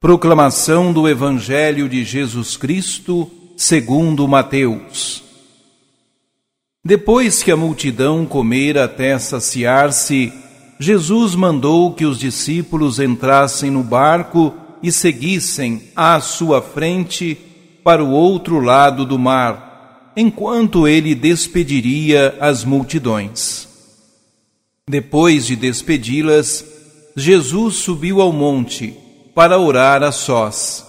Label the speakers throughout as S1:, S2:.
S1: Proclamação do Evangelho de Jesus Cristo, segundo Mateus. Depois que a multidão comera até saciar-se, Jesus mandou que os discípulos entrassem no barco e seguissem à sua frente para o outro lado do mar, enquanto ele despediria as multidões. Depois de despedi-las, Jesus subiu ao monte para orar a sós.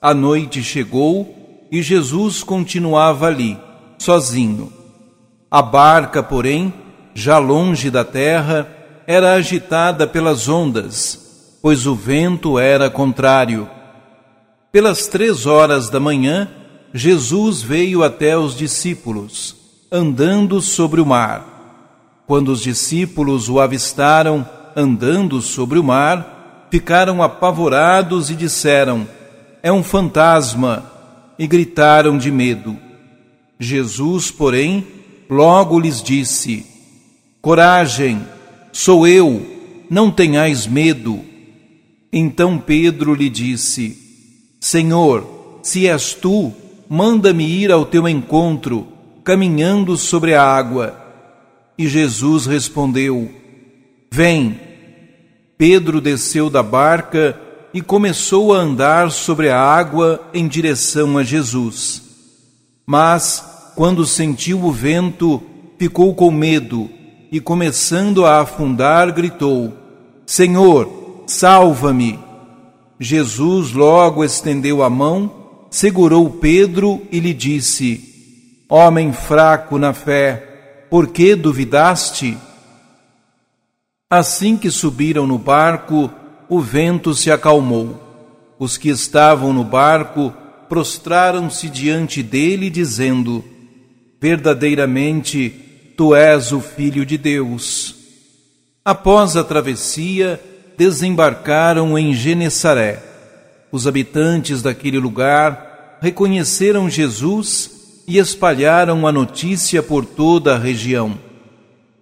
S1: A noite chegou e Jesus continuava ali, sozinho. A barca, porém, já longe da terra, era agitada pelas ondas, pois o vento era contrário. Pelas três horas da manhã, Jesus veio até os discípulos, andando sobre o mar. Quando os discípulos o avistaram andando sobre o mar, ficaram apavorados e disseram: É um fantasma, e gritaram de medo. Jesus, porém, logo lhes disse: Coragem, sou eu, não tenhais medo. Então Pedro lhe disse: Senhor, se és tu, manda-me ir ao teu encontro, caminhando sobre a água. E Jesus respondeu: Vem. Pedro desceu da barca e começou a andar sobre a água em direção a Jesus. Mas, quando sentiu o vento, ficou com medo e, começando a afundar, gritou: Senhor, salva-me! Jesus logo estendeu a mão, segurou Pedro e lhe disse: Homem fraco na fé, por que duvidaste? Assim que subiram no barco, o vento se acalmou. Os que estavam no barco prostraram-se diante dele, dizendo: Verdadeiramente, tu és o Filho de Deus. Após a travessia, desembarcaram em Genesaré. Os habitantes daquele lugar reconheceram Jesus e espalharam a notícia por toda a região.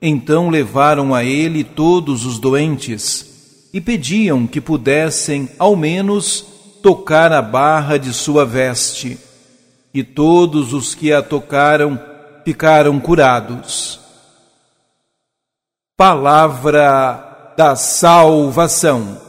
S1: Então levaram a ele todos os doentes e pediam que pudessem, ao menos, tocar a barra de sua veste. E todos os que a tocaram ficaram curados. Palavra da Salvação.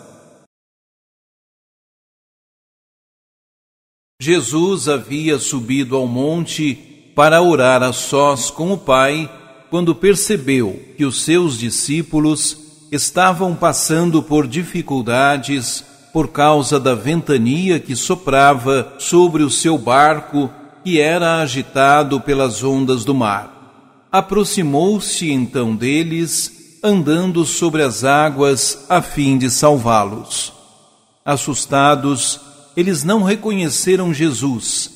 S1: Jesus havia subido ao monte para orar a sós com o Pai quando percebeu que os seus discípulos estavam passando por dificuldades por causa da ventania que soprava sobre o seu barco que era agitado pelas ondas do mar. Aproximou-se então deles, andando sobre as águas a fim de salvá-los. Assustados, eles não reconheceram Jesus,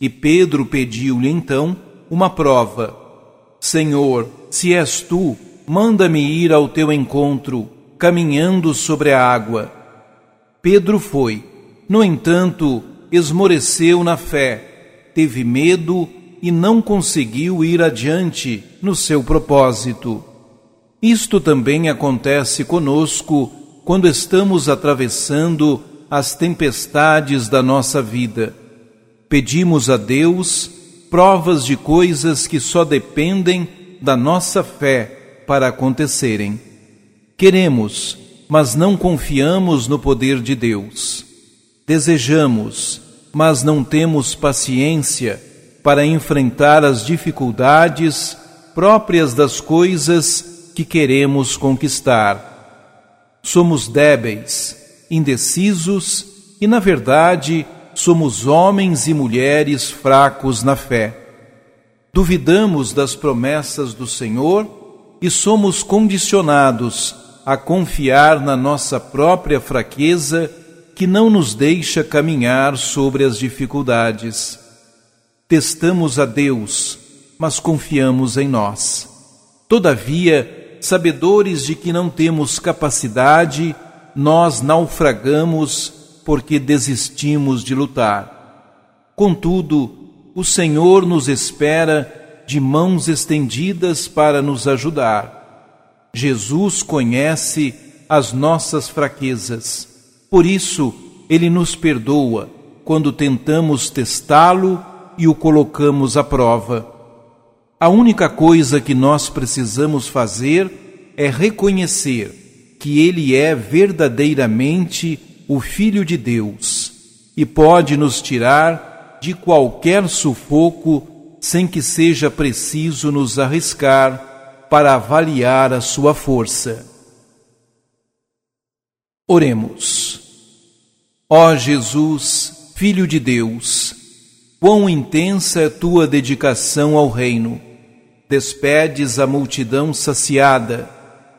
S1: e Pedro pediu-lhe então uma prova Senhor, se és tu, manda-me ir ao teu encontro, caminhando sobre a água. Pedro foi. No entanto, esmoreceu na fé, teve medo e não conseguiu ir adiante no seu propósito. Isto também acontece conosco quando estamos atravessando as tempestades da nossa vida. Pedimos a Deus provas de coisas que só dependem da nossa fé para acontecerem. Queremos, mas não confiamos no poder de Deus. Desejamos, mas não temos paciência para enfrentar as dificuldades próprias das coisas que queremos conquistar. Somos débeis, indecisos e, na verdade, somos homens e mulheres fracos na fé. Duvidamos das promessas do Senhor e somos condicionados a confiar na nossa própria fraqueza que não nos deixa caminhar sobre as dificuldades. Testamos a Deus, mas confiamos em nós. Todavia, sabedores de que não temos capacidade, nós naufragamos porque desistimos de lutar. Contudo, o Senhor nos espera de mãos estendidas para nos ajudar. Jesus conhece as nossas fraquezas. Por isso, ele nos perdoa quando tentamos testá-lo e o colocamos à prova. A única coisa que nós precisamos fazer é reconhecer que ele é verdadeiramente o Filho de Deus e pode nos tirar de qualquer sufoco sem que seja preciso nos arriscar para avaliar a sua força. Oremos. Ó Jesus, Filho de Deus, quão intensa é tua dedicação ao reino. Despedes a multidão saciada,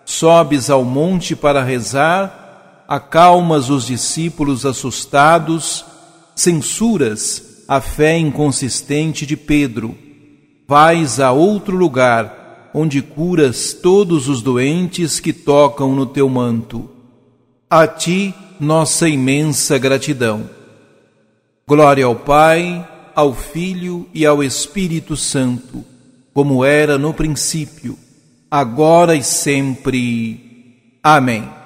S1: sobes ao monte para rezar, acalmas os discípulos assustados, censuras a fé inconsistente de Pedro. Vais a outro lugar, onde curas todos os doentes que tocam no teu manto. A ti, nossa imensa gratidão. Glória ao Pai, ao Filho e ao Espírito Santo, como era no princípio, agora e sempre. Amém.